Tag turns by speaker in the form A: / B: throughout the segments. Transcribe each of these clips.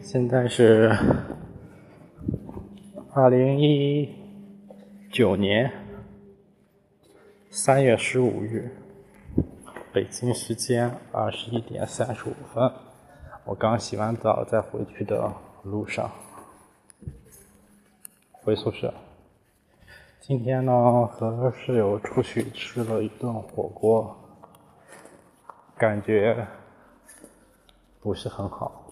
A: 现在是二零一九年三月十五日，北京时间二十一点三十五分。我刚洗完澡，在回去的路上，回宿舍。今天呢，和室友出去吃了一顿火锅，感觉不是很好。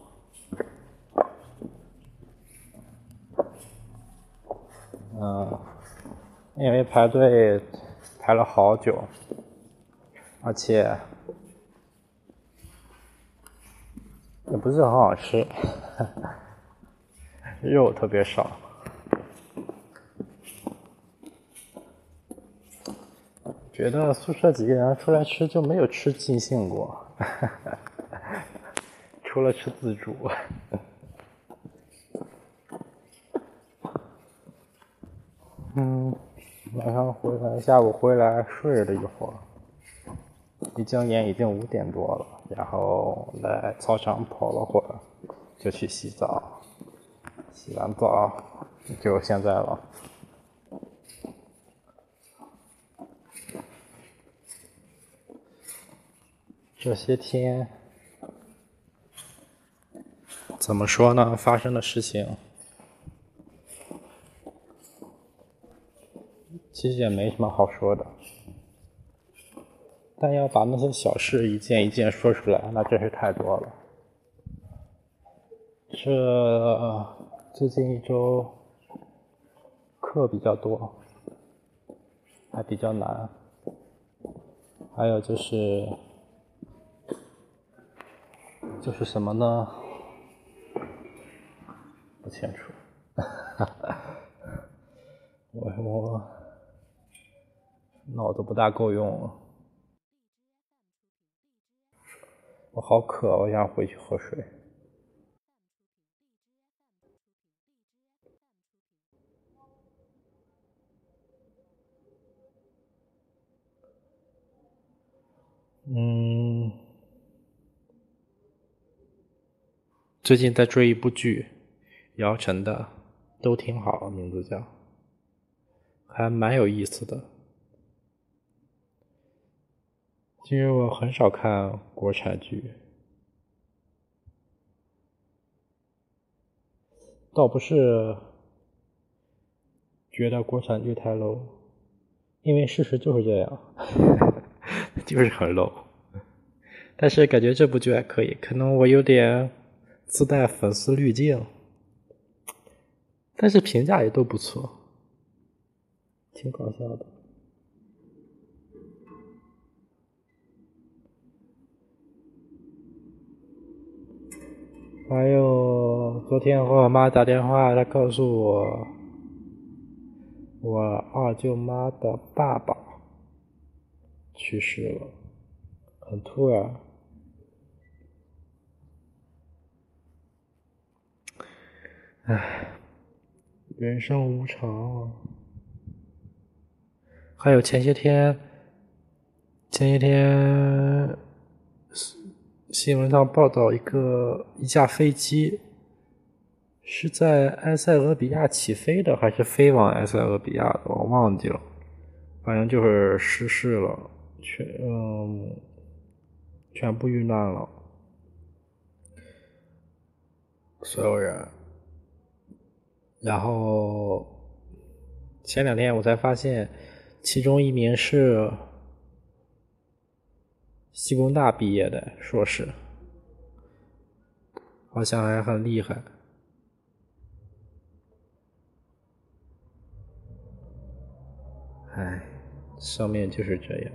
A: 嗯，因为排队排了好久，而且也不是很好吃，肉特别少。觉得宿舍几个人出来吃就没有吃尽兴过，除了吃自助。嗯，晚上回来，下午回来睡了一会儿，一睁眼已经五点多了，然后来操场跑了会儿，就去洗澡，洗完澡就现在了。这些天怎么说呢？发生的事情。其实也没什么好说的，但要把那些小事一件一件说出来，那真是太多了。这最近一周课比较多，还比较难，还有就是就是什么呢？不清楚，我我。脑子不大够用了，我好渴，我想回去喝水。嗯，最近在追一部剧，姚晨的，都挺好，名字叫，还蛮有意思的。因为我很少看国产剧，倒不是觉得国产剧太 low，因为事实就是这样，就是很 low。但是感觉这部剧还可以，可能我有点自带粉丝滤镜，但是评价也都不错，挺搞笑的。还有昨天和我妈打电话，她告诉我，我二舅妈的爸爸去世了，很突然。唉，人生无常。还有前些天，前些天。新闻上报道，一个一架飞机是在埃塞俄比亚起飞的，还是飞往埃塞俄比亚的？我忘记了，反正就是失事了，全嗯，全部遇难了，所有人。然后前两天我才发现，其中一名是。西工大毕业的硕士，好像还很厉害。唉，上面就是这样。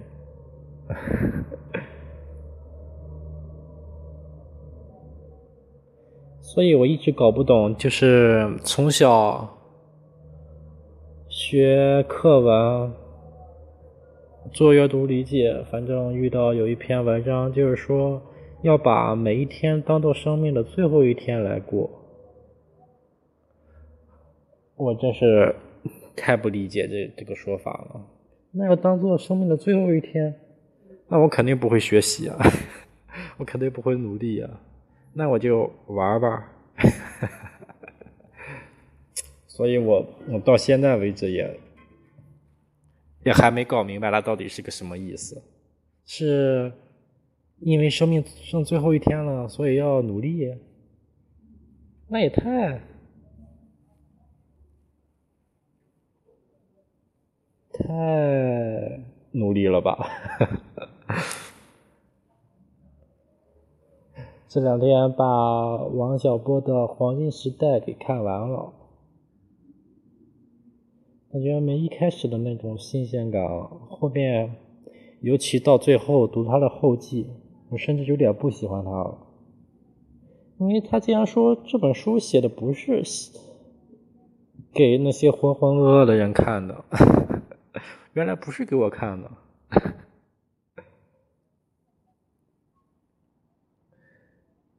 A: 所以我一直搞不懂，就是从小学课文。做阅读理解，反正遇到有一篇文章，就是说要把每一天当做生命的最后一天来过。我真是太不理解这这个说法了。那要当做生命的最后一天，那我肯定不会学习啊，我肯定不会努力啊，那我就玩玩。所以我我到现在为止也也还没搞明白它到底是个什么意思，是因为生命剩最后一天了，所以要努力？那也太太努力了吧！这两天把王小波的《黄金时代》给看完了，感觉没一开始的那种新鲜感了，后面尤其到最后读他的后记，我甚至有点不喜欢他了，因为他竟然说这本书写的不是给那些浑浑噩噩的人看的，原来不是给我看的。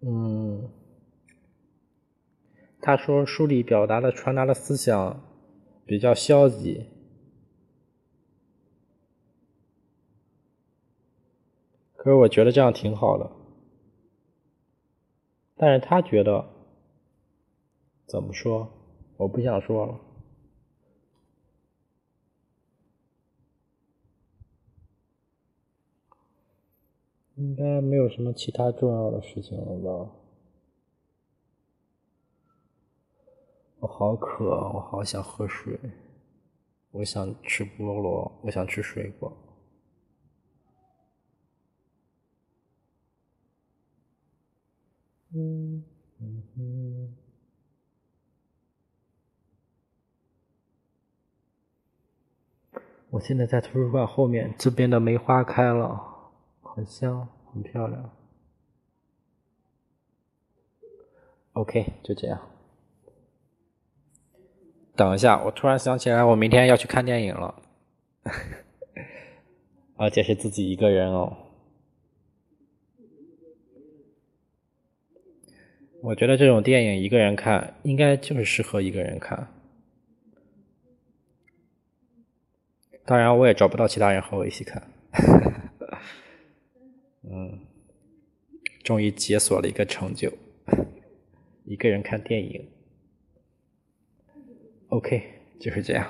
A: 嗯，他说书里表达的、传达的思想比较消极，可是我觉得这样挺好的。但是他觉得怎么说？我不想说了。应该没有什么其他重要的事情了吧？好渴，我好想喝水，我想吃菠萝，我想吃水果。嗯嗯嗯。我现在在图书馆后面，这边的梅花开了。很香，很漂亮。OK，就这样。等一下，我突然想起来，我明天要去看电影了，而且是自己一个人哦。我觉得这种电影一个人看，应该就是适合一个人看。当然，我也找不到其他人和我一起看。嗯，终于解锁了一个成就，一个人看电影。OK，就是这样。